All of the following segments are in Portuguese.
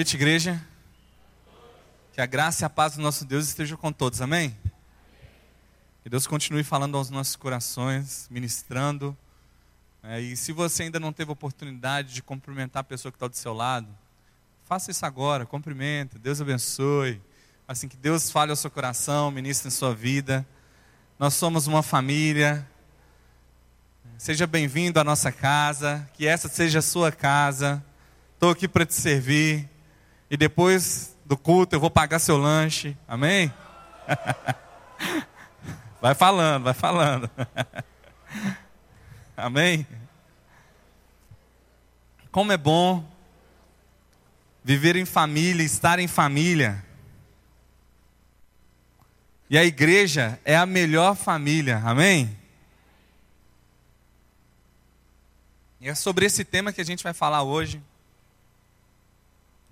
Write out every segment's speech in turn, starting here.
Noite, igreja. Que a graça e a paz do nosso Deus estejam com todos, amém? Que Deus continue falando aos nossos corações, ministrando. É, e se você ainda não teve oportunidade de cumprimentar a pessoa que está do seu lado, faça isso agora, cumprimenta, Deus abençoe. Assim que Deus fale ao seu coração, ministre em sua vida. Nós somos uma família. Seja bem-vindo à nossa casa, que essa seja a sua casa. Estou aqui para te servir. E depois do culto eu vou pagar seu lanche. Amém? Vai falando, vai falando. Amém? Como é bom viver em família, estar em família. E a igreja é a melhor família. Amém? E é sobre esse tema que a gente vai falar hoje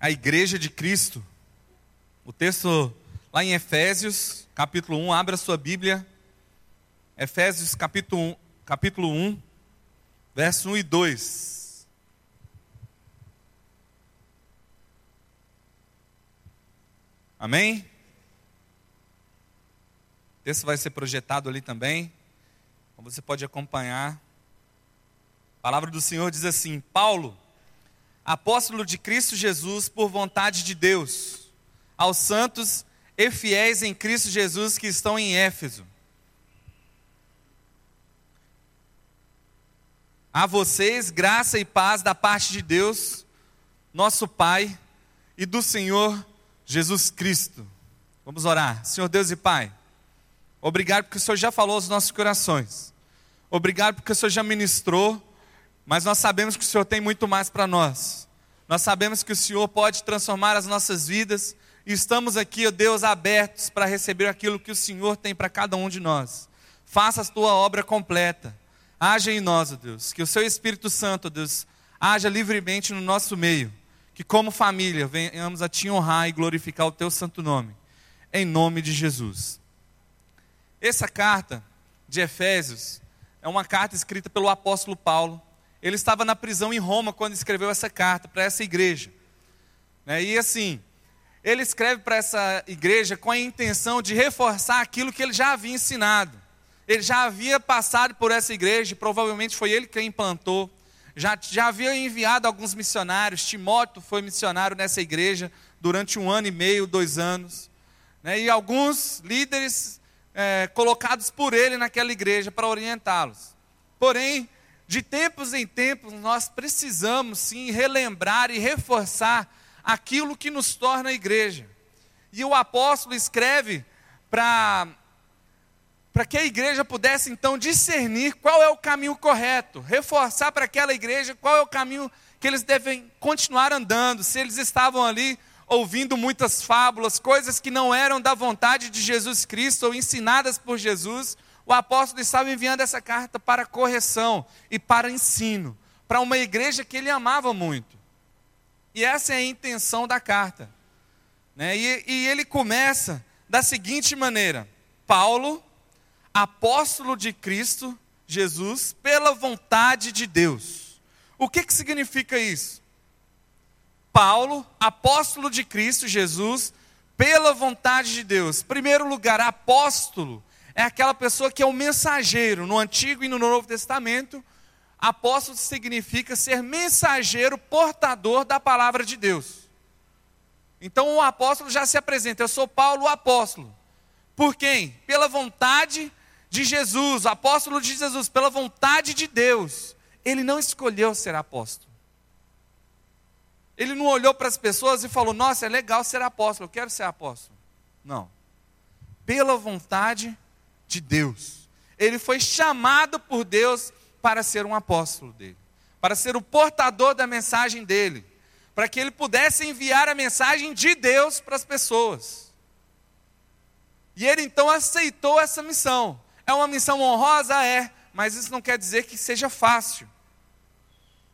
a igreja de Cristo. O texto lá em Efésios, capítulo 1, abra sua Bíblia. Efésios, capítulo 1, capítulo 1 verso 1 e 2. Amém? O texto vai ser projetado ali também. Então você pode acompanhar. A palavra do Senhor diz assim: Paulo apóstolo de Cristo Jesus por vontade de Deus, aos santos e fiéis em Cristo Jesus que estão em Éfeso. A vocês, graça e paz da parte de Deus, nosso Pai, e do Senhor Jesus Cristo. Vamos orar. Senhor Deus e Pai, obrigado porque o Senhor já falou aos nossos corações. Obrigado porque o Senhor já ministrou mas nós sabemos que o Senhor tem muito mais para nós. Nós sabemos que o Senhor pode transformar as nossas vidas e estamos aqui, ó Deus, abertos para receber aquilo que o Senhor tem para cada um de nós. Faça a tua obra completa. Haja em nós, ó Deus, que o seu Espírito Santo, ó Deus, haja livremente no nosso meio. Que como família venhamos a te honrar e glorificar o teu santo nome. Em nome de Jesus. Essa carta de Efésios é uma carta escrita pelo apóstolo Paulo ele estava na prisão em Roma quando escreveu essa carta para essa igreja. Né? E assim, ele escreve para essa igreja com a intenção de reforçar aquilo que ele já havia ensinado. Ele já havia passado por essa igreja, provavelmente foi ele quem implantou. Já, já havia enviado alguns missionários. Timóteo foi missionário nessa igreja durante um ano e meio, dois anos. Né? E alguns líderes é, colocados por ele naquela igreja para orientá-los. Porém, de tempos em tempos, nós precisamos sim relembrar e reforçar aquilo que nos torna a igreja. E o apóstolo escreve para para que a igreja pudesse então discernir qual é o caminho correto, reforçar para aquela igreja qual é o caminho que eles devem continuar andando, se eles estavam ali ouvindo muitas fábulas, coisas que não eram da vontade de Jesus Cristo ou ensinadas por Jesus, o apóstolo estava enviando essa carta para correção e para ensino, para uma igreja que ele amava muito. E essa é a intenção da carta. Né? E, e ele começa da seguinte maneira: Paulo, apóstolo de Cristo Jesus, pela vontade de Deus. O que, que significa isso? Paulo, apóstolo de Cristo Jesus, pela vontade de Deus. Primeiro lugar, apóstolo é aquela pessoa que é o mensageiro. No Antigo e no Novo Testamento, apóstolo significa ser mensageiro, portador da palavra de Deus. Então o apóstolo já se apresenta: Eu sou Paulo, o apóstolo. Por quem? Pela vontade de Jesus, apóstolo de Jesus, pela vontade de Deus. Ele não escolheu ser apóstolo. Ele não olhou para as pessoas e falou: Nossa, é legal ser apóstolo, eu quero ser apóstolo. Não. Pela vontade de Deus. Ele foi chamado por Deus para ser um apóstolo dele, para ser o portador da mensagem dele, para que ele pudesse enviar a mensagem de Deus para as pessoas. E ele então aceitou essa missão. É uma missão honrosa? É, mas isso não quer dizer que seja fácil.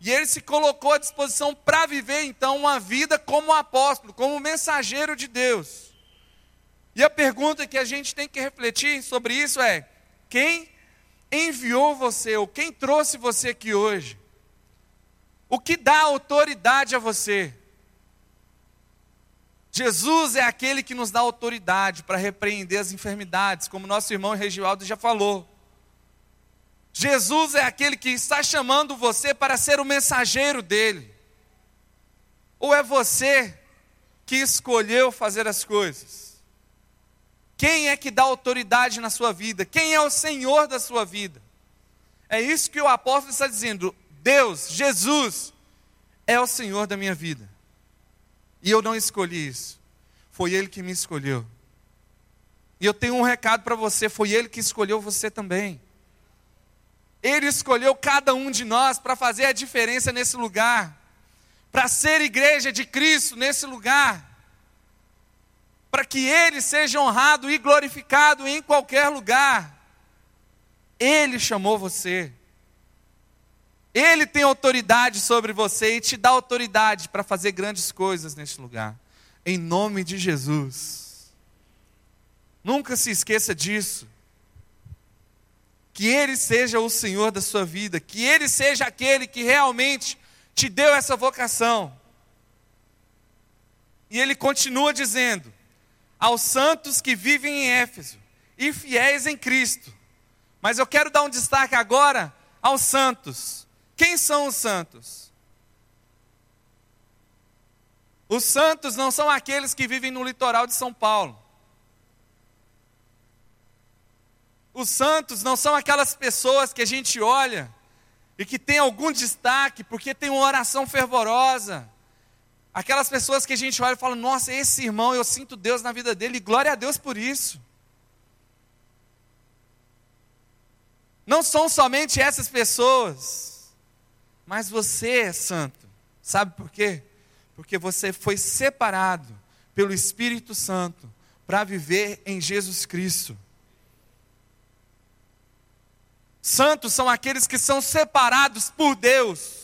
E ele se colocou à disposição para viver então uma vida como apóstolo, como mensageiro de Deus. E a pergunta que a gente tem que refletir sobre isso é: quem enviou você, ou quem trouxe você aqui hoje? O que dá autoridade a você? Jesus é aquele que nos dá autoridade para repreender as enfermidades, como nosso irmão Regivaldo já falou. Jesus é aquele que está chamando você para ser o mensageiro dele. Ou é você que escolheu fazer as coisas? Quem é que dá autoridade na sua vida? Quem é o Senhor da sua vida? É isso que o apóstolo está dizendo. Deus, Jesus, é o Senhor da minha vida. E eu não escolhi isso. Foi Ele que me escolheu. E eu tenho um recado para você: foi Ele que escolheu você também. Ele escolheu cada um de nós para fazer a diferença nesse lugar, para ser igreja de Cristo nesse lugar, para que Ele seja honrado e glorificado em qualquer lugar. Ele chamou você. Ele tem autoridade sobre você e te dá autoridade para fazer grandes coisas neste lugar. Em nome de Jesus. Nunca se esqueça disso que Ele seja o Senhor da sua vida, que Ele seja aquele que realmente te deu essa vocação. E Ele continua dizendo: aos santos que vivem em Éfeso e fiéis em Cristo. Mas eu quero dar um destaque agora aos santos. Quem são os santos? Os santos não são aqueles que vivem no litoral de São Paulo. Os santos não são aquelas pessoas que a gente olha e que tem algum destaque porque tem uma oração fervorosa. Aquelas pessoas que a gente olha e fala: Nossa, esse irmão, eu sinto Deus na vida dele, e glória a Deus por isso. Não são somente essas pessoas, mas você é santo. Sabe por quê? Porque você foi separado pelo Espírito Santo para viver em Jesus Cristo. Santos são aqueles que são separados por Deus,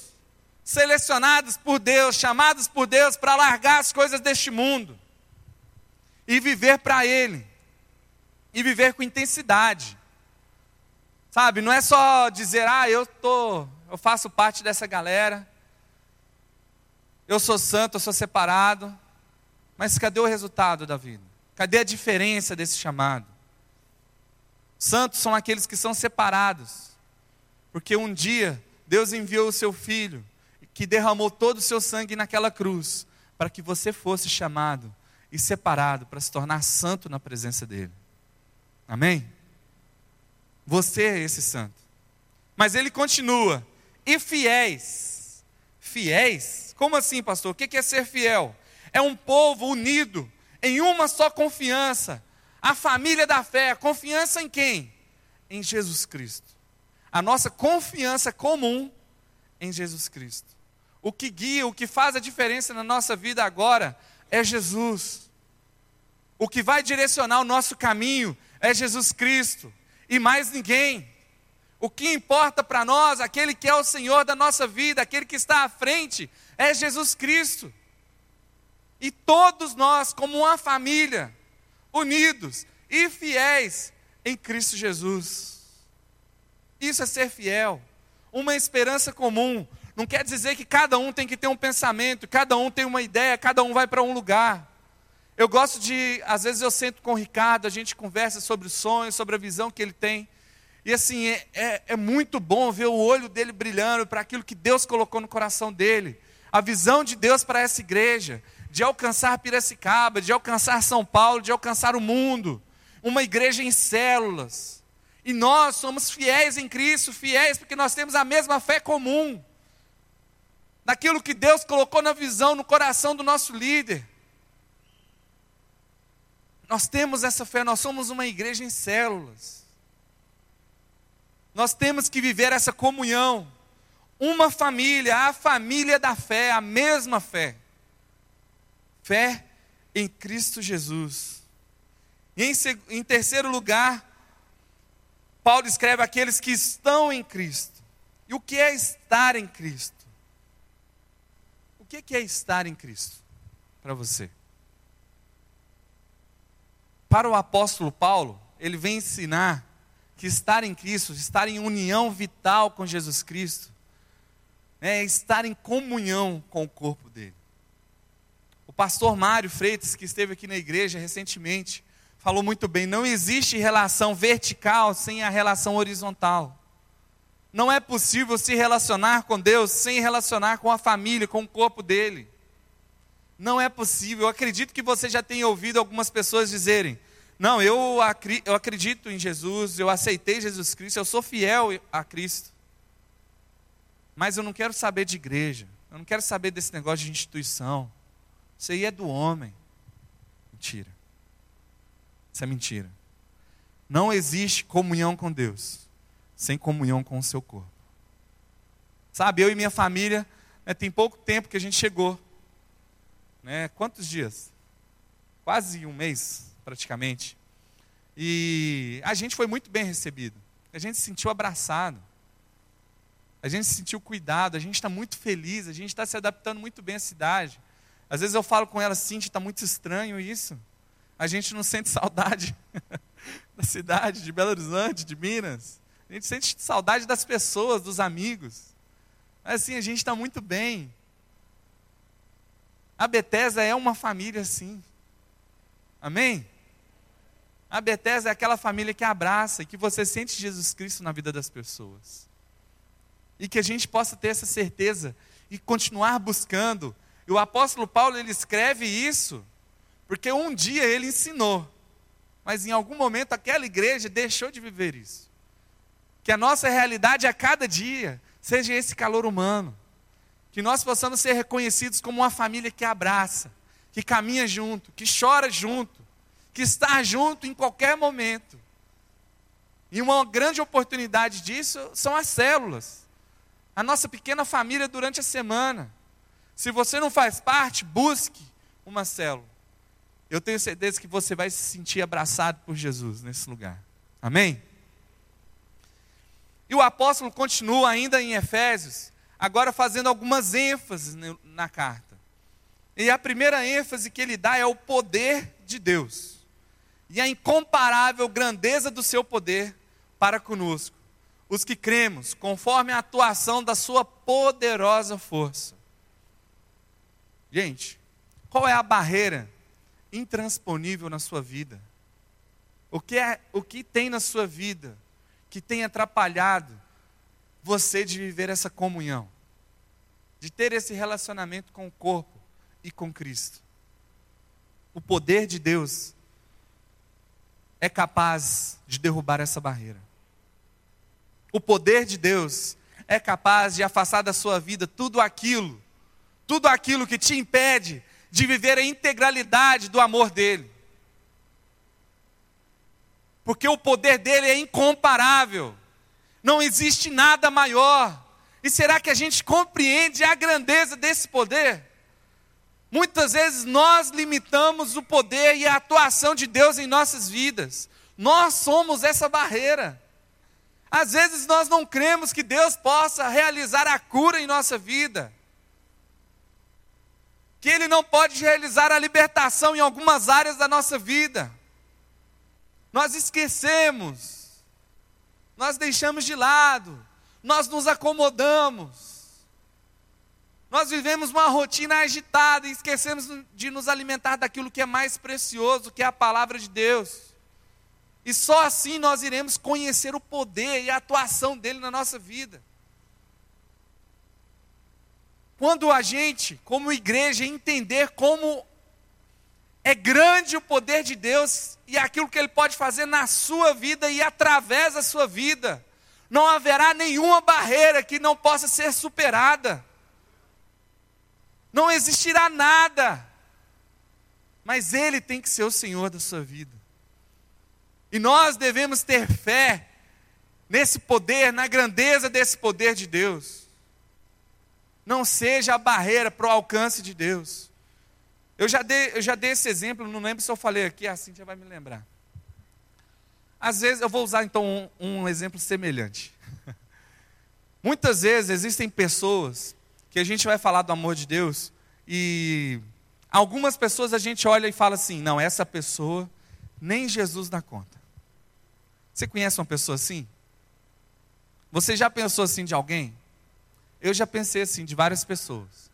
selecionados por Deus, chamados por Deus para largar as coisas deste mundo e viver para Ele, e viver com intensidade. Sabe, não é só dizer, ah, eu tô, eu faço parte dessa galera, eu sou santo, eu sou separado, mas cadê o resultado da vida? Cadê a diferença desse chamado? Santos são aqueles que são separados, porque um dia Deus enviou o seu filho, que derramou todo o seu sangue naquela cruz, para que você fosse chamado e separado para se tornar santo na presença dele. Amém? Você é esse santo. Mas ele continua, e fiéis. Fiéis? Como assim, pastor? O que é ser fiel? É um povo unido em uma só confiança a família da fé, confiança em quem? Em Jesus Cristo. A nossa confiança comum em Jesus Cristo. O que guia, o que faz a diferença na nossa vida agora é Jesus. O que vai direcionar o nosso caminho é Jesus Cristo e mais ninguém. O que importa para nós, aquele que é o Senhor da nossa vida, aquele que está à frente, é Jesus Cristo. E todos nós, como uma família, unidos e fiéis em Cristo Jesus. Isso é ser fiel, uma esperança comum. Não quer dizer que cada um tem que ter um pensamento, cada um tem uma ideia, cada um vai para um lugar. Eu gosto de, às vezes eu sento com o Ricardo, a gente conversa sobre os sonhos, sobre a visão que ele tem. E assim, é, é, é muito bom ver o olho dele brilhando para aquilo que Deus colocou no coração dele. A visão de Deus para essa igreja de alcançar Piracicaba, de alcançar São Paulo, de alcançar o mundo. Uma igreja em células. E nós somos fiéis em Cristo, fiéis porque nós temos a mesma fé comum. Naquilo que Deus colocou na visão, no coração do nosso líder. Nós temos essa fé, nós somos uma igreja em células. Nós temos que viver essa comunhão. Uma família, a família da fé, a mesma fé fé em Cristo Jesus. E em, em terceiro lugar, Paulo escreve aqueles que estão em Cristo. E o que é estar em Cristo? O que é estar em Cristo para você? Para o apóstolo Paulo, ele vem ensinar que estar em Cristo, estar em união vital com Jesus Cristo, é estar em comunhão com o corpo dele pastor Mário Freitas, que esteve aqui na igreja recentemente, falou muito bem: não existe relação vertical sem a relação horizontal. Não é possível se relacionar com Deus sem relacionar com a família, com o corpo dele. Não é possível. Eu acredito que você já tenha ouvido algumas pessoas dizerem: Não, eu, eu acredito em Jesus, eu aceitei Jesus Cristo, eu sou fiel a Cristo. Mas eu não quero saber de igreja, eu não quero saber desse negócio de instituição. Isso aí é do homem. Mentira. Isso é mentira. Não existe comunhão com Deus sem comunhão com o seu corpo. Sabe, eu e minha família, né, tem pouco tempo que a gente chegou. Né, quantos dias? Quase um mês, praticamente. E a gente foi muito bem recebido. A gente se sentiu abraçado. A gente se sentiu cuidado. A gente está muito feliz. A gente está se adaptando muito bem à cidade. Às vezes eu falo com ela assim, está muito estranho isso. A gente não sente saudade da cidade, de Belo Horizonte, de Minas. A gente sente saudade das pessoas, dos amigos. Mas assim, a gente está muito bem. A Bethesda é uma família assim. Amém? A Bethesda é aquela família que abraça e que você sente Jesus Cristo na vida das pessoas. E que a gente possa ter essa certeza e continuar buscando. E o apóstolo Paulo ele escreve isso porque um dia ele ensinou, mas em algum momento aquela igreja deixou de viver isso. Que a nossa realidade a cada dia seja esse calor humano. Que nós possamos ser reconhecidos como uma família que abraça, que caminha junto, que chora junto, que está junto em qualquer momento. E uma grande oportunidade disso são as células. A nossa pequena família durante a semana. Se você não faz parte, busque uma célula. Eu tenho certeza que você vai se sentir abraçado por Jesus nesse lugar. Amém? E o apóstolo continua ainda em Efésios, agora fazendo algumas ênfases na carta. E a primeira ênfase que ele dá é o poder de Deus e a incomparável grandeza do seu poder para conosco, os que cremos, conforme a atuação da sua poderosa força. Gente, qual é a barreira intransponível na sua vida? O que, é, o que tem na sua vida que tem atrapalhado você de viver essa comunhão, de ter esse relacionamento com o corpo e com Cristo. O poder de Deus é capaz de derrubar essa barreira. O poder de Deus é capaz de afastar da sua vida tudo aquilo, tudo aquilo que te impede de viver a integralidade do amor dele porque o poder dele é incomparável, não existe nada maior. E será que a gente compreende a grandeza desse poder? Muitas vezes nós limitamos o poder e a atuação de Deus em nossas vidas, nós somos essa barreira. Às vezes nós não cremos que Deus possa realizar a cura em nossa vida, que Ele não pode realizar a libertação em algumas áreas da nossa vida. Nós esquecemos, nós deixamos de lado, nós nos acomodamos, nós vivemos uma rotina agitada e esquecemos de nos alimentar daquilo que é mais precioso, que é a palavra de Deus. E só assim nós iremos conhecer o poder e a atuação dele na nossa vida. Quando a gente, como igreja, entender como é grande o poder de Deus e aquilo que Ele pode fazer na sua vida e através da sua vida. Não haverá nenhuma barreira que não possa ser superada. Não existirá nada. Mas Ele tem que ser o Senhor da sua vida. E nós devemos ter fé nesse poder, na grandeza desse poder de Deus. Não seja a barreira para o alcance de Deus. Eu já, dei, eu já dei esse exemplo, não lembro se eu falei aqui, a Cintia vai me lembrar. Às vezes, eu vou usar então um, um exemplo semelhante. Muitas vezes existem pessoas que a gente vai falar do amor de Deus e algumas pessoas a gente olha e fala assim: não, essa pessoa nem Jesus dá conta. Você conhece uma pessoa assim? Você já pensou assim de alguém? Eu já pensei assim de várias pessoas.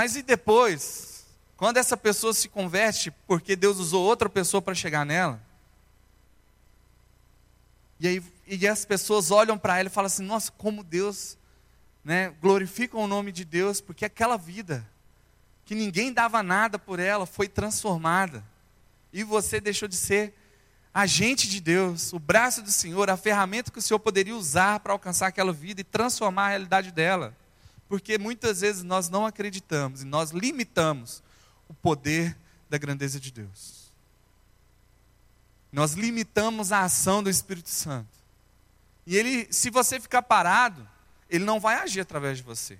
Mas e depois? Quando essa pessoa se converte porque Deus usou outra pessoa para chegar nela? E aí e as pessoas olham para ela e falam assim: nossa, como Deus, né, glorificam o nome de Deus, porque aquela vida que ninguém dava nada por ela foi transformada. E você deixou de ser agente de Deus, o braço do Senhor, a ferramenta que o Senhor poderia usar para alcançar aquela vida e transformar a realidade dela. Porque muitas vezes nós não acreditamos e nós limitamos o poder da grandeza de Deus. Nós limitamos a ação do Espírito Santo. E ele, se você ficar parado, ele não vai agir através de você.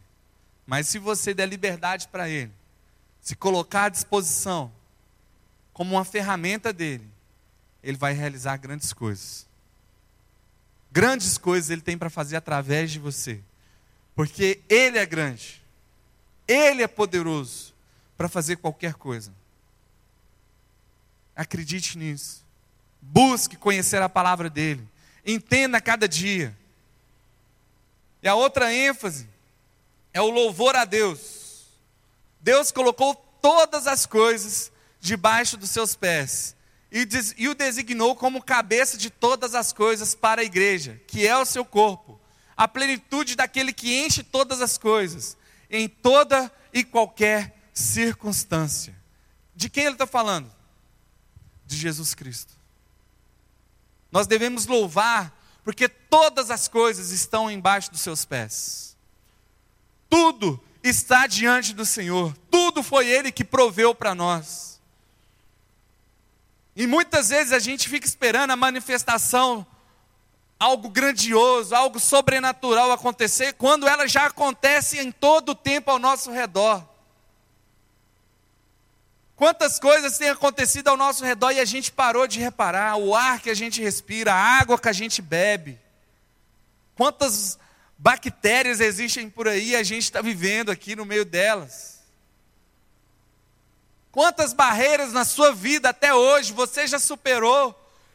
Mas se você der liberdade para ele, se colocar à disposição como uma ferramenta dele, ele vai realizar grandes coisas. Grandes coisas ele tem para fazer através de você. Porque ele é grande. Ele é poderoso para fazer qualquer coisa. Acredite nisso. Busque conhecer a palavra dele. Entenda cada dia. E a outra ênfase é o louvor a Deus. Deus colocou todas as coisas debaixo dos seus pés e, e, o designou como cabeça de todas as coisas para a igreja, que é o seu corpo, a plenitude daquele que enche todas as coisas, em toda e qualquer circunstância. De quem ele está falando? De Jesus Cristo. Nós devemos louvar, porque todas as coisas estão embaixo dos seus pés. Tudo está diante do Senhor, tudo foi Ele que proveu para nós. E muitas vezes a gente fica esperando a manifestação, algo grandioso, algo sobrenatural acontecer, quando ela já acontece em todo o tempo ao nosso redor. Quantas coisas têm acontecido ao nosso redor e a gente parou de reparar? O ar que a gente respira, a água que a gente bebe. Quantas bactérias existem por aí e a gente está vivendo aqui no meio delas? Quantas barreiras na sua vida até hoje você já superou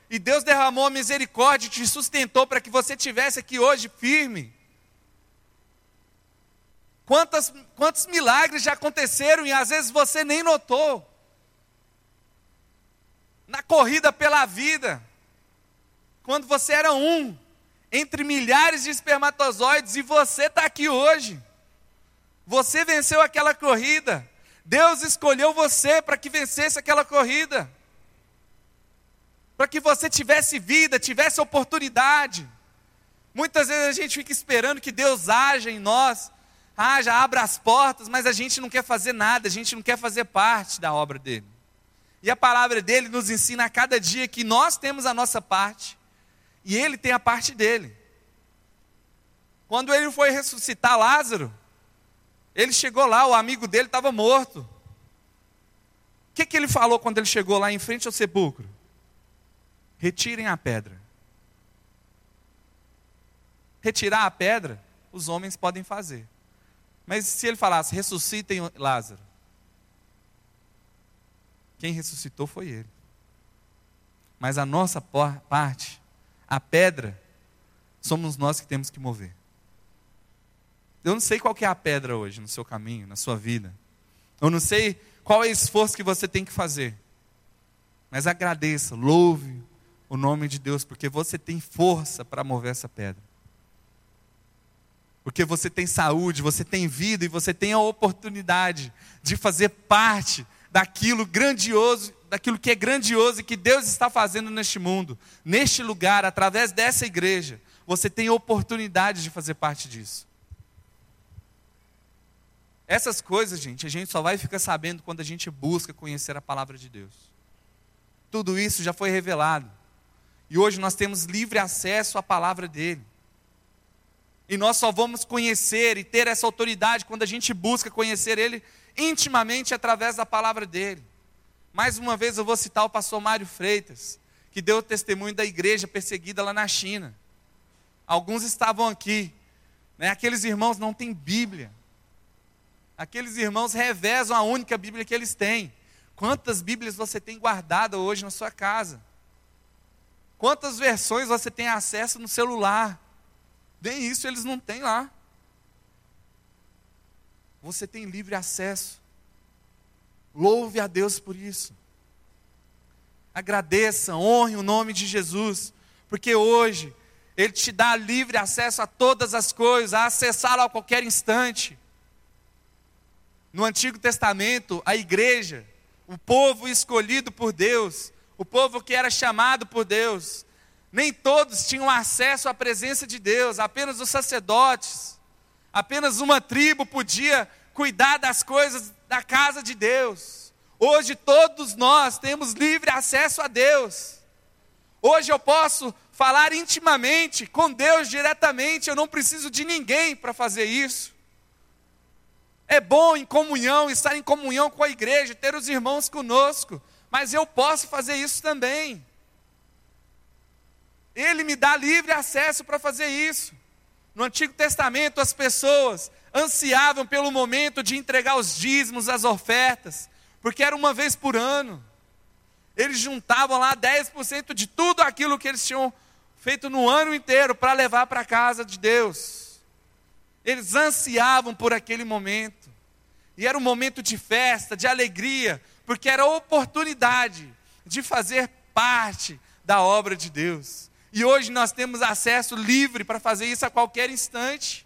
e Deus derramou a misericórdia e te sustentou para que você tivesse aqui hoje firme? Quantas, quantos milagres já aconteceram e às vezes você nem notou? na corrida pela vida, quando você era um entre milhares de espermatozoides e você está aqui hoje. Você venceu aquela corrida. Deus escolheu você para que vencesse aquela corrida. Para que você tivesse vida, tivesse oportunidade. Muitas vezes a gente fica esperando que Deus haja em nós, haja, abra as portas, mas a gente não quer fazer nada, a gente não quer fazer parte da obra dele. E a palavra dele nos ensina a cada dia que nós temos a nossa parte e ele tem a parte dele. Quando ele foi ressuscitar Lázaro, ele chegou lá, o amigo dele estava morto. O que, que ele falou quando ele chegou lá em frente ao sepulcro? Retirem a pedra. Retirar a pedra, os homens podem fazer. Mas se ele falasse, ressuscitem Lázaro, quem ressuscitou foi Ele. Mas a nossa parte, a pedra, somos nós que temos que mover. Eu não sei qual é a pedra hoje no seu caminho, na sua vida. Eu não sei qual é o esforço que você tem que fazer. Mas agradeça, louve o nome de Deus, porque você tem força para mover essa pedra. Porque você tem saúde, você tem vida e você tem a oportunidade de fazer parte daquilo grandioso, daquilo que é grandioso e que Deus está fazendo neste mundo, neste lugar, através dessa igreja. Você tem oportunidade de fazer parte disso. Essas coisas, gente, a gente só vai ficar sabendo quando a gente busca conhecer a palavra de Deus. Tudo isso já foi revelado. E hoje nós temos livre acesso à palavra dele. E nós só vamos conhecer e ter essa autoridade quando a gente busca conhecer ele intimamente através da palavra dele. Mais uma vez eu vou citar o pastor Mário Freitas, que deu o testemunho da igreja perseguida lá na China. Alguns estavam aqui, né? aqueles irmãos não têm Bíblia. Aqueles irmãos revezam a única Bíblia que eles têm. Quantas Bíblias você tem guardada hoje na sua casa? Quantas versões você tem acesso no celular? Nem isso eles não têm lá. você tem livre acesso. Louve a Deus por isso. Agradeça, honre o nome de Jesus, porque hoje Ele te dá livre acesso a todas as coisas, a acessá-lo a qualquer instante. No Antigo Testamento, a igreja, o povo escolhido por Deus, o povo que era chamado por Deus, nem todos tinham acesso à presença de Deus, apenas os sacerdotes, apenas uma tribo podia cuidar das coisas da casa de Deus. Hoje todos nós temos livre acesso a Deus. Hoje eu posso falar intimamente com Deus diretamente, eu não preciso de ninguém para fazer isso. É bom em comunhão, estar em comunhão com a igreja, ter os irmãos conosco, mas eu posso fazer isso também. Ele me dá livre acesso para fazer isso. No Antigo Testamento, as pessoas ansiavam pelo momento de entregar os dízimos, as ofertas, porque era uma vez por ano. Eles juntavam lá 10% de tudo aquilo que eles tinham feito no ano inteiro para levar para a casa de Deus. Eles ansiavam por aquele momento. E era um momento de festa, de alegria, porque era a oportunidade de fazer parte da obra de Deus. E hoje nós temos acesso livre para fazer isso a qualquer instante.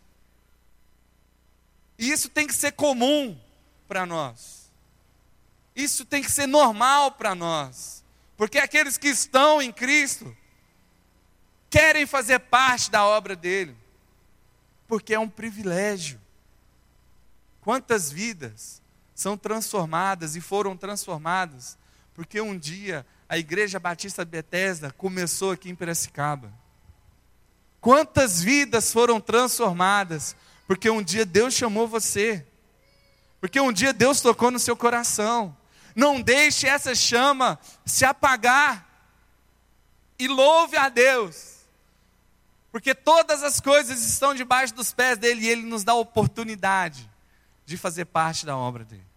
E isso tem que ser comum para nós. Isso tem que ser normal para nós. Porque aqueles que estão em Cristo querem fazer parte da obra dele porque é um privilégio. Quantas vidas são transformadas e foram transformadas porque um dia a Igreja Batista Bethesda começou aqui em Piracicaba. Quantas vidas foram transformadas porque um dia Deus chamou você. Porque um dia Deus tocou no seu coração. Não deixe essa chama se apagar. E louve a Deus porque todas as coisas estão debaixo dos pés dele e ele nos dá a oportunidade de fazer parte da obra dele.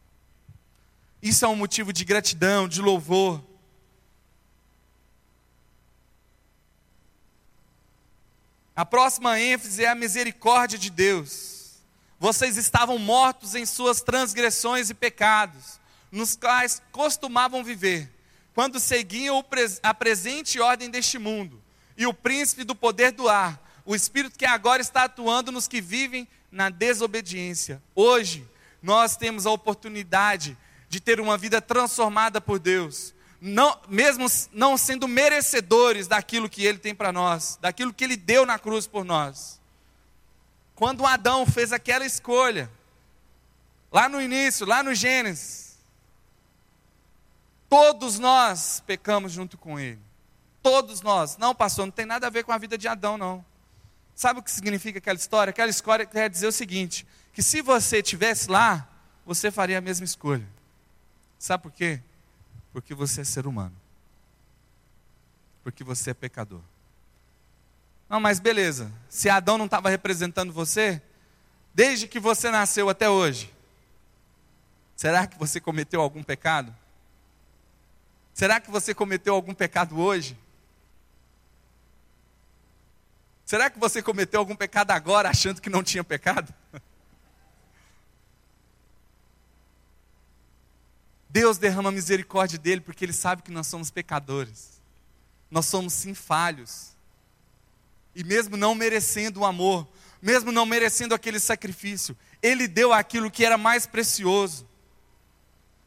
Isso é um motivo de gratidão, de louvor. A próxima ênfase é a misericórdia de Deus. Vocês estavam mortos em suas transgressões e pecados, nos quais costumavam viver, quando seguiam a presente ordem deste mundo e o príncipe do poder do ar, o espírito que agora está atuando nos que vivem na desobediência. Hoje, nós temos a oportunidade de ter uma vida transformada por Deus, não, mesmo não sendo merecedores daquilo que Ele tem para nós, daquilo que Ele deu na cruz por nós. Quando Adão fez aquela escolha, lá no início, lá no Gênesis, todos nós pecamos junto com Ele. Todos nós. Não, pastor, não tem nada a ver com a vida de Adão, não. Sabe o que significa aquela história? Aquela história quer dizer o seguinte: que se você estivesse lá, você faria a mesma escolha. Sabe por quê? Porque você é ser humano. Porque você é pecador. Não, mas beleza. Se Adão não estava representando você, desde que você nasceu até hoje, será que você cometeu algum pecado? Será que você cometeu algum pecado hoje? Será que você cometeu algum pecado agora achando que não tinha pecado? Deus derrama a misericórdia dele porque ele sabe que nós somos pecadores. Nós somos sim falhos. E mesmo não merecendo o amor, mesmo não merecendo aquele sacrifício, ele deu aquilo que era mais precioso.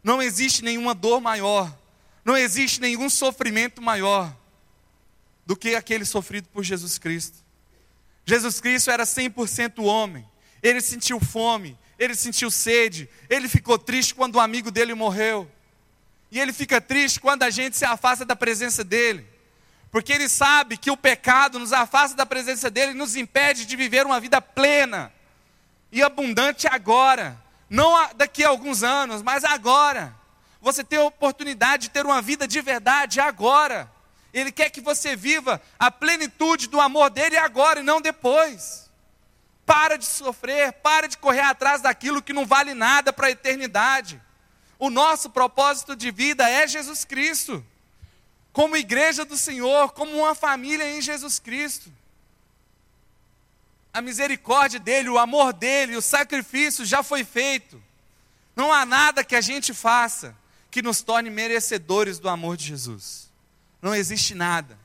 Não existe nenhuma dor maior, não existe nenhum sofrimento maior do que aquele sofrido por Jesus Cristo. Jesus Cristo era 100% homem. Ele sentiu fome, ele sentiu sede, ele ficou triste quando um amigo dele morreu. E ele fica triste quando a gente se afasta da presença dele. Porque ele sabe que o pecado nos afasta da presença dele e nos impede de viver uma vida plena e abundante agora. Não daqui a alguns anos, mas agora. Você tem a oportunidade de ter uma vida de verdade agora. Ele quer que você viva a plenitude do amor dele agora e não depois. Para de sofrer, para de correr atrás daquilo que não vale nada para a eternidade. O nosso propósito de vida é Jesus Cristo. Como igreja do Senhor, como uma família em Jesus Cristo. a misericórdia dele, o amor dele, o sacrifício já foi feito. Não há nada que a gente faça que nos torne merecedores do amor de Jesus. Não existe nada.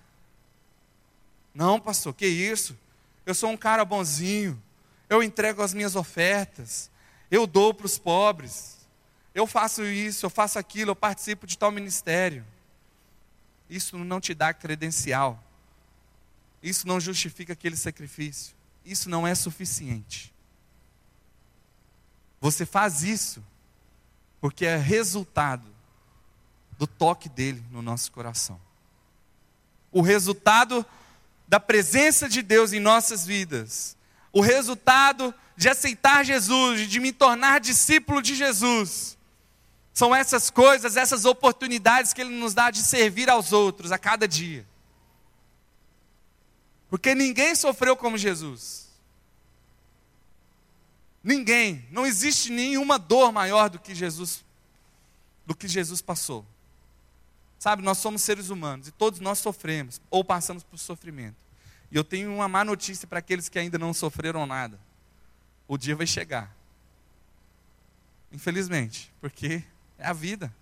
Não, pastor, que isso? Eu sou um cara bonzinho. Eu entrego as minhas ofertas. Eu dou para os pobres. Eu faço isso, eu faço aquilo, eu participo de tal ministério. Isso não te dá credencial. Isso não justifica aquele sacrifício. Isso não é suficiente. Você faz isso porque é resultado do toque dele no nosso coração. O resultado da presença de Deus em nossas vidas. O resultado de aceitar Jesus, de me tornar discípulo de Jesus. São essas coisas, essas oportunidades que Ele nos dá de servir aos outros a cada dia. Porque ninguém sofreu como Jesus. Ninguém, não existe nenhuma dor maior do que Jesus do que Jesus passou. Sabe, nós somos seres humanos e todos nós sofremos ou passamos por sofrimento. E eu tenho uma má notícia para aqueles que ainda não sofreram nada. O dia vai chegar. Infelizmente, porque é a vida.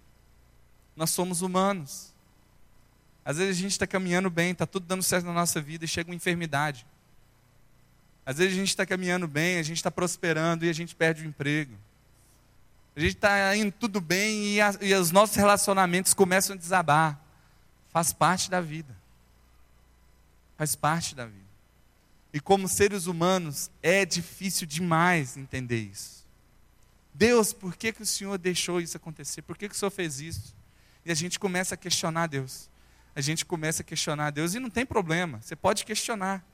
Nós somos humanos. Às vezes a gente está caminhando bem, está tudo dando certo na nossa vida e chega uma enfermidade. Às vezes a gente está caminhando bem, a gente está prosperando e a gente perde o emprego. A gente está indo tudo bem e, a, e os nossos relacionamentos começam a desabar. Faz parte da vida. Faz parte da vida. E como seres humanos, é difícil demais entender isso. Deus, por que, que o Senhor deixou isso acontecer? Por que, que o Senhor fez isso? E a gente começa a questionar Deus. A gente começa a questionar Deus e não tem problema, você pode questionar.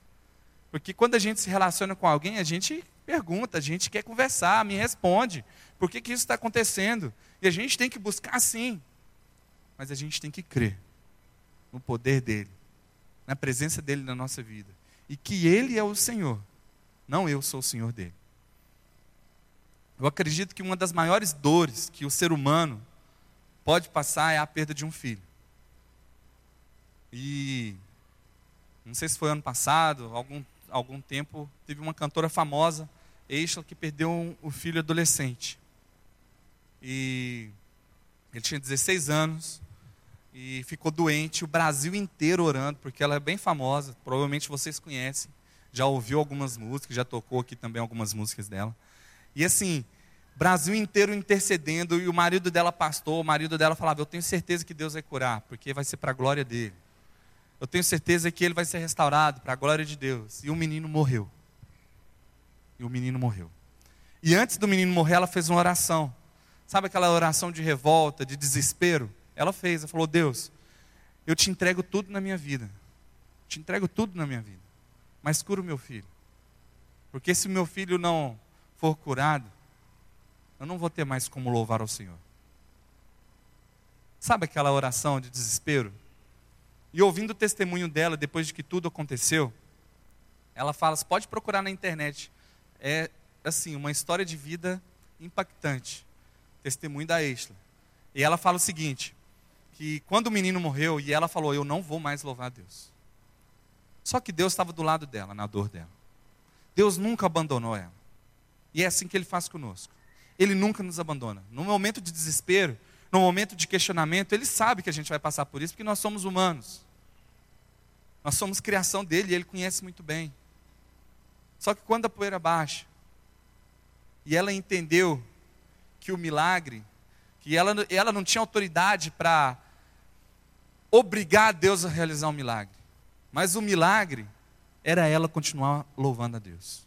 Porque quando a gente se relaciona com alguém, a gente pergunta, a gente quer conversar, me responde. Por que, que isso está acontecendo? E a gente tem que buscar sim. Mas a gente tem que crer no poder dele, na presença dele na nossa vida. E que ele é o Senhor, não eu sou o Senhor dele. Eu acredito que uma das maiores dores que o ser humano pode passar é a perda de um filho. E não sei se foi ano passado, algum, algum tempo, teve uma cantora famosa, Eichel, que perdeu um, um filho adolescente. E ele tinha 16 anos e ficou doente, o Brasil inteiro orando, porque ela é bem famosa, provavelmente vocês conhecem, já ouviu algumas músicas, já tocou aqui também algumas músicas dela. E assim, Brasil inteiro intercedendo, e o marido dela pastor, o marido dela falava: Eu tenho certeza que Deus vai curar, porque vai ser para a glória dele. Eu tenho certeza que ele vai ser restaurado para a glória de Deus. E o menino morreu. E o menino morreu. E antes do menino morrer, ela fez uma oração. Sabe aquela oração de revolta, de desespero? Ela fez, ela falou: Deus, eu te entrego tudo na minha vida. Te entrego tudo na minha vida. Mas cura o meu filho. Porque se o meu filho não for curado, eu não vou ter mais como louvar ao Senhor. Sabe aquela oração de desespero? E ouvindo o testemunho dela, depois de que tudo aconteceu, ela fala: você pode procurar na internet. É, assim, uma história de vida impactante testemunho da Exla. E ela fala o seguinte: que quando o menino morreu, e ela falou, eu não vou mais louvar Deus. Só que Deus estava do lado dela, na dor dela. Deus nunca abandonou ela. E é assim que ele faz conosco. Ele nunca nos abandona. No momento de desespero, no momento de questionamento, ele sabe que a gente vai passar por isso, porque nós somos humanos. Nós somos criação dele e ele conhece muito bem. Só que quando a poeira baixa, e ela entendeu que o milagre, que ela, ela não tinha autoridade para obrigar Deus a realizar um milagre. Mas o milagre era ela continuar louvando a Deus.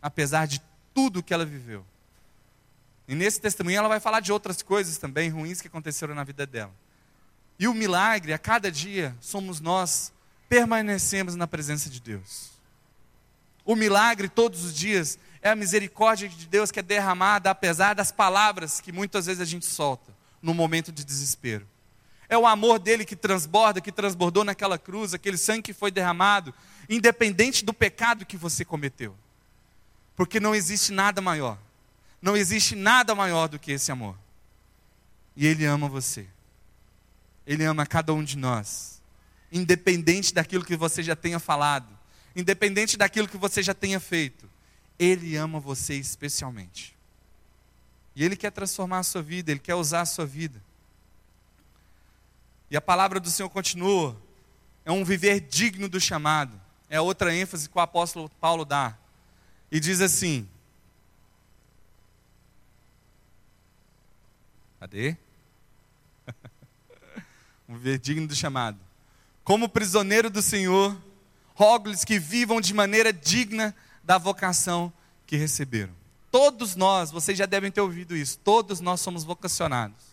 Apesar de tudo que ela viveu. E nesse testemunho ela vai falar de outras coisas também ruins que aconteceram na vida dela. E o milagre, a cada dia, somos nós permanecemos na presença de Deus. O milagre todos os dias é a misericórdia de Deus que é derramada apesar das palavras que muitas vezes a gente solta no momento de desespero. É o amor dele que transborda, que transbordou naquela cruz, aquele sangue que foi derramado, independente do pecado que você cometeu. Porque não existe nada maior. Não existe nada maior do que esse amor. E ele ama você. Ele ama cada um de nós. Independente daquilo que você já tenha falado, independente daquilo que você já tenha feito, Ele ama você especialmente. E Ele quer transformar a sua vida, Ele quer usar a sua vida. E a palavra do Senhor continua: é um viver digno do chamado. É outra ênfase que o apóstolo Paulo dá. E diz assim: Cadê? um viver digno do chamado. Como prisioneiro do Senhor, rogo-lhes que vivam de maneira digna da vocação que receberam. Todos nós, vocês já devem ter ouvido isso, todos nós somos vocacionados.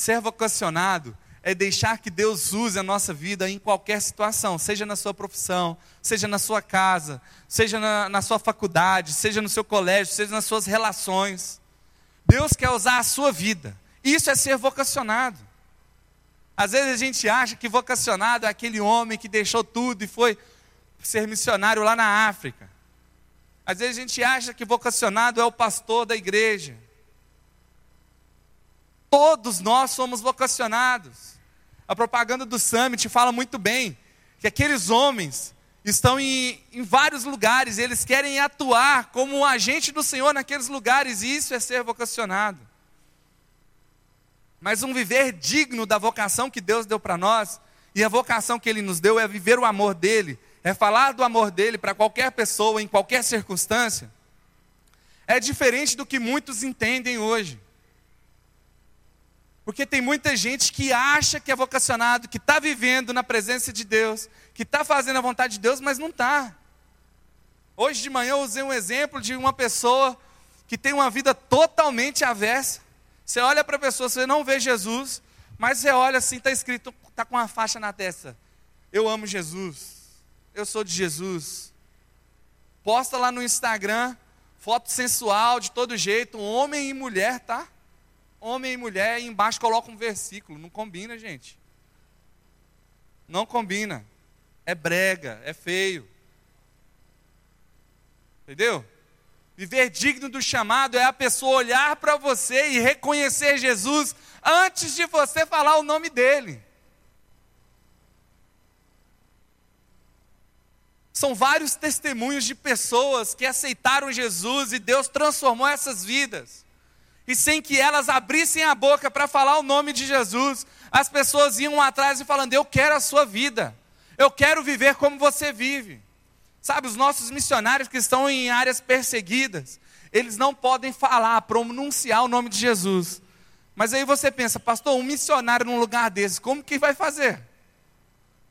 Ser vocacionado é deixar que Deus use a nossa vida em qualquer situação, seja na sua profissão, seja na sua casa, seja na, na, sua faculdade, seja no seu colégio, seja nas suas relações. Deus quer usar a sua vida. Isso é ser vocacionado. Às vezes a gente acha que vocacionado é aquele homem que deixou tudo e foi ser missionário lá na África. Às vezes a gente acha que vocacionado é o pastor da igreja. Todos nós somos vocacionados. A propaganda do Summit fala muito bem que aqueles homens estão em, em vários lugares, eles querem atuar como um agente do Senhor naqueles lugares, e isso é ser vocacionado. Mas um viver digno da vocação que Deus deu para nós, e a vocação que Ele nos deu é viver o amor dEle, é falar do amor dEle para qualquer pessoa, em qualquer circunstância, é diferente do que muitos entendem hoje. Porque tem muita gente que acha que é vocacionado, que está vivendo na presença de Deus, que está fazendo a vontade de Deus, mas não está. Hoje de manhã eu usei um exemplo de uma pessoa que tem uma vida totalmente avessa. Você olha para a pessoa, você não vê Jesus, mas você olha assim, está escrito, está com uma faixa na testa. Eu amo Jesus. Eu sou de Jesus. Posta lá no Instagram, foto sensual de todo jeito, homem e mulher, tá? Homem e mulher, e embaixo coloca um versículo. Não combina, gente. Não combina. É brega, é feio. Entendeu? Viver digno do chamado é a pessoa olhar para você e reconhecer Jesus antes de você falar o nome dele. São vários testemunhos de pessoas que aceitaram Jesus e Deus transformou essas vidas e sem que elas abrissem a boca para falar o nome de Jesus, as pessoas iam atrás e falando: Eu quero a sua vida, eu quero viver como você vive. Sabe, os nossos missionários que estão em áreas perseguidas, eles não podem falar, pronunciar o nome de Jesus. Mas aí você pensa, pastor, um missionário num lugar desse, como que vai fazer?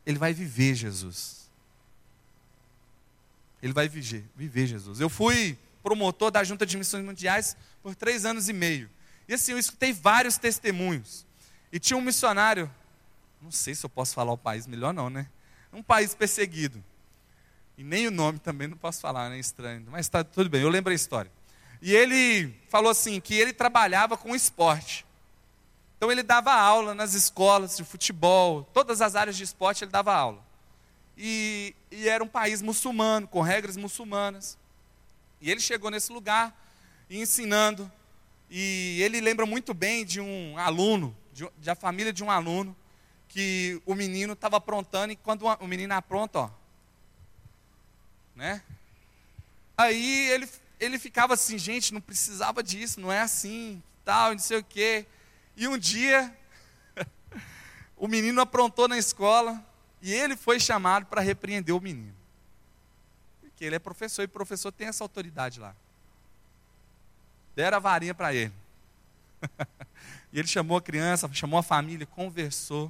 Ele vai viver Jesus. Ele vai viver, viver Jesus. Eu fui promotor da Junta de Missões Mundiais por três anos e meio. E assim, eu escutei vários testemunhos. E tinha um missionário, não sei se eu posso falar o país melhor não, né? Um país perseguido. E nem o nome também não posso falar, né? Estranho. Mas está tudo bem, eu lembro a história. E ele falou assim, que ele trabalhava com esporte. Então ele dava aula nas escolas de futebol, todas as áreas de esporte ele dava aula. E, e era um país muçulmano, com regras muçulmanas. E ele chegou nesse lugar e ensinando. E ele lembra muito bem de um aluno, de, a família de um aluno, que o menino estava aprontando e quando o menino apronta, ó, né? Aí ele, ele ficava assim, gente, não precisava disso, não é assim, tal, não sei o quê. E um dia, o menino aprontou na escola e ele foi chamado para repreender o menino. Porque ele é professor e professor tem essa autoridade lá. Deram a varinha para ele. e ele chamou a criança, chamou a família, conversou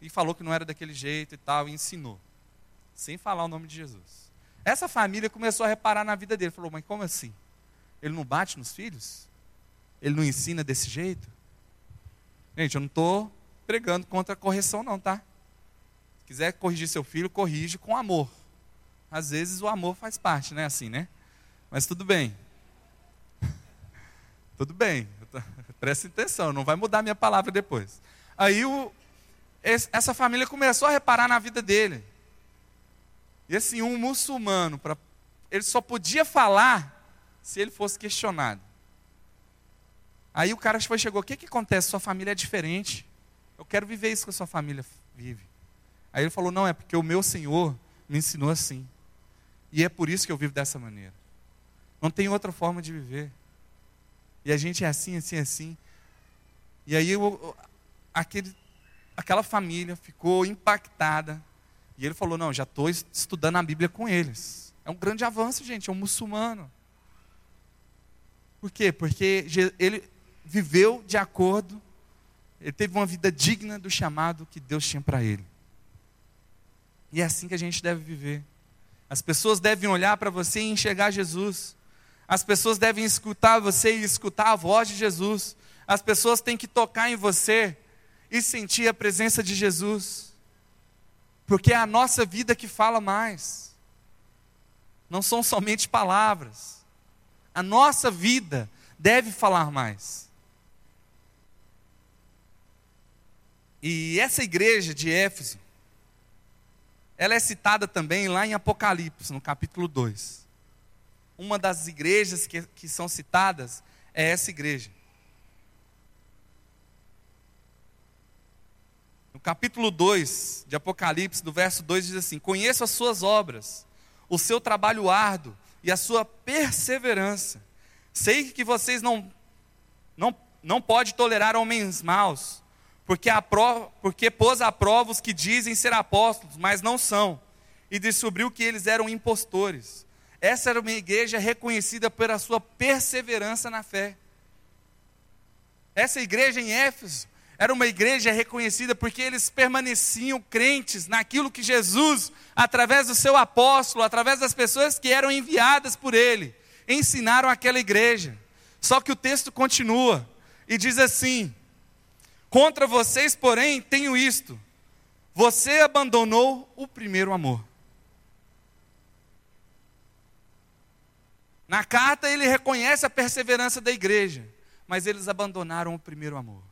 e falou que não era daquele jeito e tal, e ensinou, sem falar o nome de Jesus. Essa família começou a reparar na vida dele, falou: "Mas como assim? Ele não bate nos filhos? Ele não ensina desse jeito?" Gente, eu não estou pregando contra a correção não, tá? Se quiser corrigir seu filho, corrige com amor. Às vezes o amor faz parte, né, assim, né? Mas tudo bem. Tudo bem, presta atenção, não vai mudar minha palavra depois. Aí o, essa família começou a reparar na vida dele. E assim, um muçulmano, pra, ele só podia falar se ele fosse questionado. Aí o cara foi, chegou, o que, que acontece? Sua família é diferente. Eu quero viver isso que a sua família vive. Aí ele falou, não, é porque o meu Senhor me ensinou assim. E é por isso que eu vivo dessa maneira. Não tem outra forma de viver. E a gente é assim, assim, assim. E aí eu, aquele, aquela família ficou impactada. E ele falou: Não, já estou estudando a Bíblia com eles. É um grande avanço, gente. É um muçulmano. Por quê? Porque ele viveu de acordo, ele teve uma vida digna do chamado que Deus tinha para ele. E é assim que a gente deve viver. As pessoas devem olhar para você e enxergar Jesus. As pessoas devem escutar você e escutar a voz de Jesus. As pessoas têm que tocar em você e sentir a presença de Jesus. Porque é a nossa vida que fala mais. Não são somente palavras. A nossa vida deve falar mais. E essa igreja de Éfeso, ela é citada também lá em Apocalipse, no capítulo 2 uma das igrejas que, que são citadas é essa igreja. No capítulo 2 de Apocalipse, do verso 2, diz assim: Conheço as suas obras, o seu trabalho árduo e a sua perseverança. Sei que vocês não, não, não pode tolerar homens maus, porque, prova, porque pôs à prova os que dizem ser apóstolos, mas não são, e descobriu que eles eram impostores. Essa era uma igreja reconhecida pela sua perseverança na fé. Essa igreja em Éfeso era uma igreja reconhecida porque eles permaneciam crentes naquilo que Jesus, através do seu apóstolo, através das pessoas que eram enviadas por ele, ensinaram àquela igreja. Só que o texto continua e diz assim: Contra vocês, porém, tenho isto: você abandonou o primeiro amor. Na carta ele reconhece a perseverança da igreja, mas eles abandonaram o primeiro amor.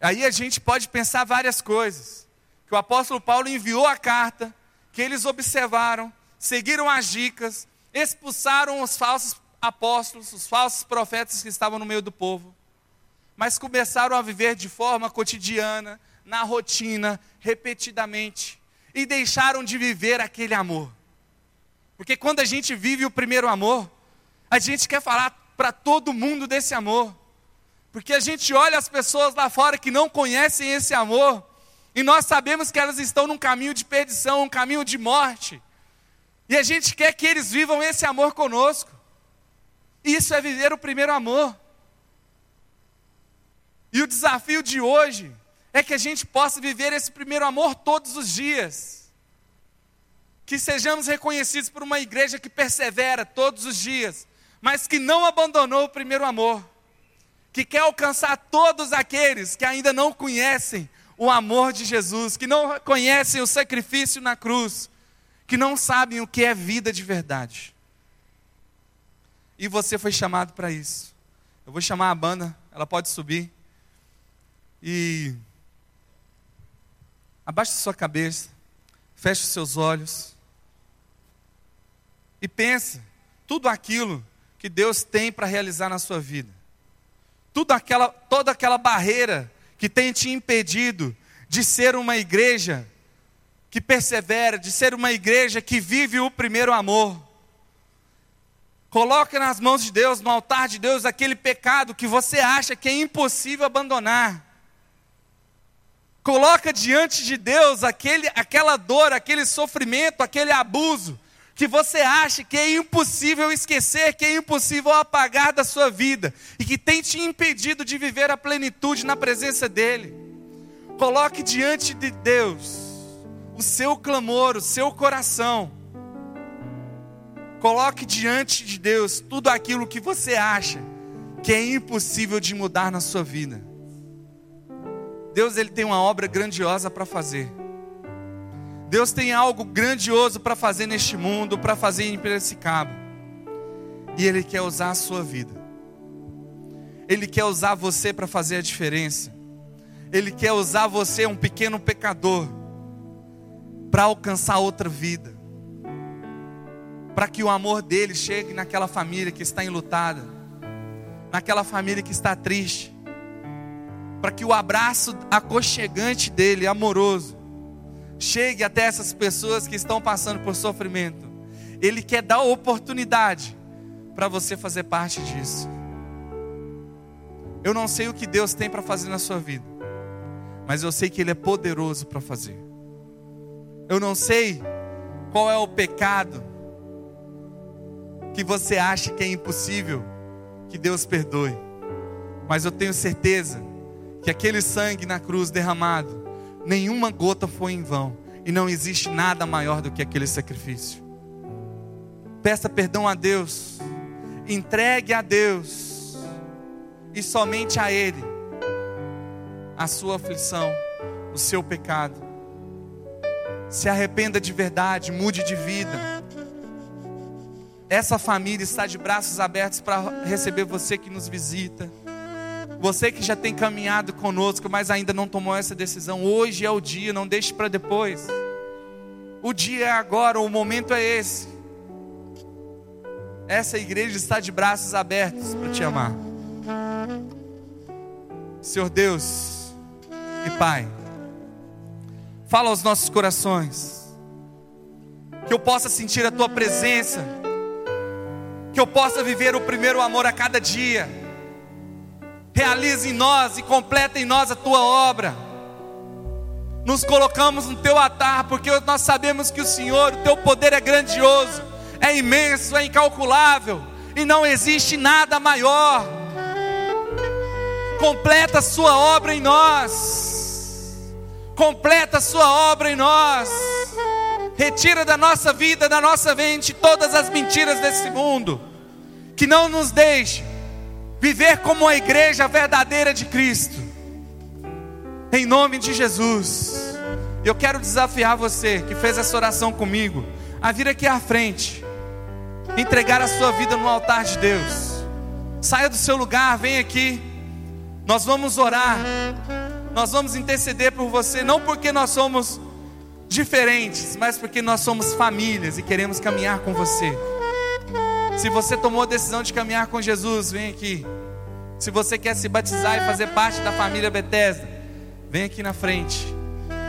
Aí a gente pode pensar várias coisas. Que o apóstolo Paulo enviou a carta, que eles observaram, seguiram as dicas, expulsaram os falsos apóstolos, os falsos profetas que estavam no meio do povo, mas começaram a viver de forma cotidiana, na rotina, repetidamente, e deixaram de viver aquele amor. Porque quando a gente vive o primeiro amor, a gente quer falar para todo mundo desse amor. Porque a gente olha as pessoas lá fora que não conhecem esse amor, e nós sabemos que elas estão num caminho de perdição, um caminho de morte. E a gente quer que eles vivam esse amor conosco. Isso é viver o primeiro amor. E o desafio de hoje é que a gente possa viver esse primeiro amor todos os dias que sejamos reconhecidos por uma igreja que persevera todos os dias, mas que não abandonou o primeiro amor, que quer alcançar todos aqueles que ainda não conhecem o amor de Jesus, que não conhecem o sacrifício na cruz, que não sabem o que é vida de verdade. E você foi chamado para isso. Eu vou chamar a banda, ela pode subir. E abaixe sua cabeça, feche seus olhos e pense tudo aquilo que Deus tem para realizar na sua vida. Tudo aquela, toda aquela barreira que tem te impedido de ser uma igreja que persevera, de ser uma igreja que vive o primeiro amor. Coloque nas mãos de Deus, no altar de Deus, aquele pecado que você acha que é impossível abandonar. Coloca diante de Deus aquele, aquela dor, aquele sofrimento, aquele abuso que você acha que é impossível esquecer, que é impossível apagar da sua vida e que tem te impedido de viver a plenitude na presença dEle. Coloque diante de Deus o seu clamor, o seu coração. Coloque diante de Deus tudo aquilo que você acha que é impossível de mudar na sua vida. Deus ele tem uma obra grandiosa para fazer. Deus tem algo grandioso para fazer neste mundo, para fazer em Piracicaba. E Ele quer usar a sua vida. Ele quer usar você para fazer a diferença. Ele quer usar você, um pequeno pecador, para alcançar outra vida. Para que o amor dele chegue naquela família que está enlutada, naquela família que está triste. Para que o abraço aconchegante dele, amoroso, chegue até essas pessoas que estão passando por sofrimento. Ele quer dar oportunidade para você fazer parte disso. Eu não sei o que Deus tem para fazer na sua vida, mas eu sei que Ele é poderoso para fazer. Eu não sei qual é o pecado que você acha que é impossível que Deus perdoe, mas eu tenho certeza que aquele sangue na cruz derramado, nenhuma gota foi em vão, e não existe nada maior do que aquele sacrifício. Peça perdão a Deus, entregue a Deus, e somente a Ele, a sua aflição, o seu pecado. Se arrependa de verdade, mude de vida. Essa família está de braços abertos para receber você que nos visita. Você que já tem caminhado conosco, mas ainda não tomou essa decisão, hoje é o dia, não deixe para depois. O dia é agora, o momento é esse. Essa igreja está de braços abertos para te amar. Senhor Deus e Pai, fala aos nossos corações, que eu possa sentir a Tua presença, que eu possa viver o primeiro amor a cada dia realize em nós e completa em nós a tua obra. Nos colocamos no teu altar, porque nós sabemos que o Senhor, o teu poder é grandioso, é imenso, é incalculável, e não existe nada maior. Completa a sua obra em nós, completa a sua obra em nós, retira da nossa vida, da nossa mente, todas as mentiras desse mundo, que não nos deixe viver como a igreja verdadeira de Cristo. Em nome de Jesus. Eu quero desafiar você que fez essa oração comigo a vir aqui à frente, entregar a sua vida no altar de Deus. Saia do seu lugar, vem aqui. Nós vamos orar. Nós vamos interceder por você, não porque nós somos diferentes, mas porque nós somos famílias e queremos caminhar com você. Se você tomou a decisão de caminhar com Jesus, vem aqui. Se você quer se batizar e fazer parte da família Bethesda, vem aqui na frente.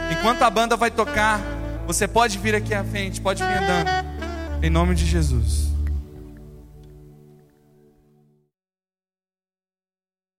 Enquanto a banda vai tocar, você pode vir aqui à frente, pode vir andando. Em nome de Jesus.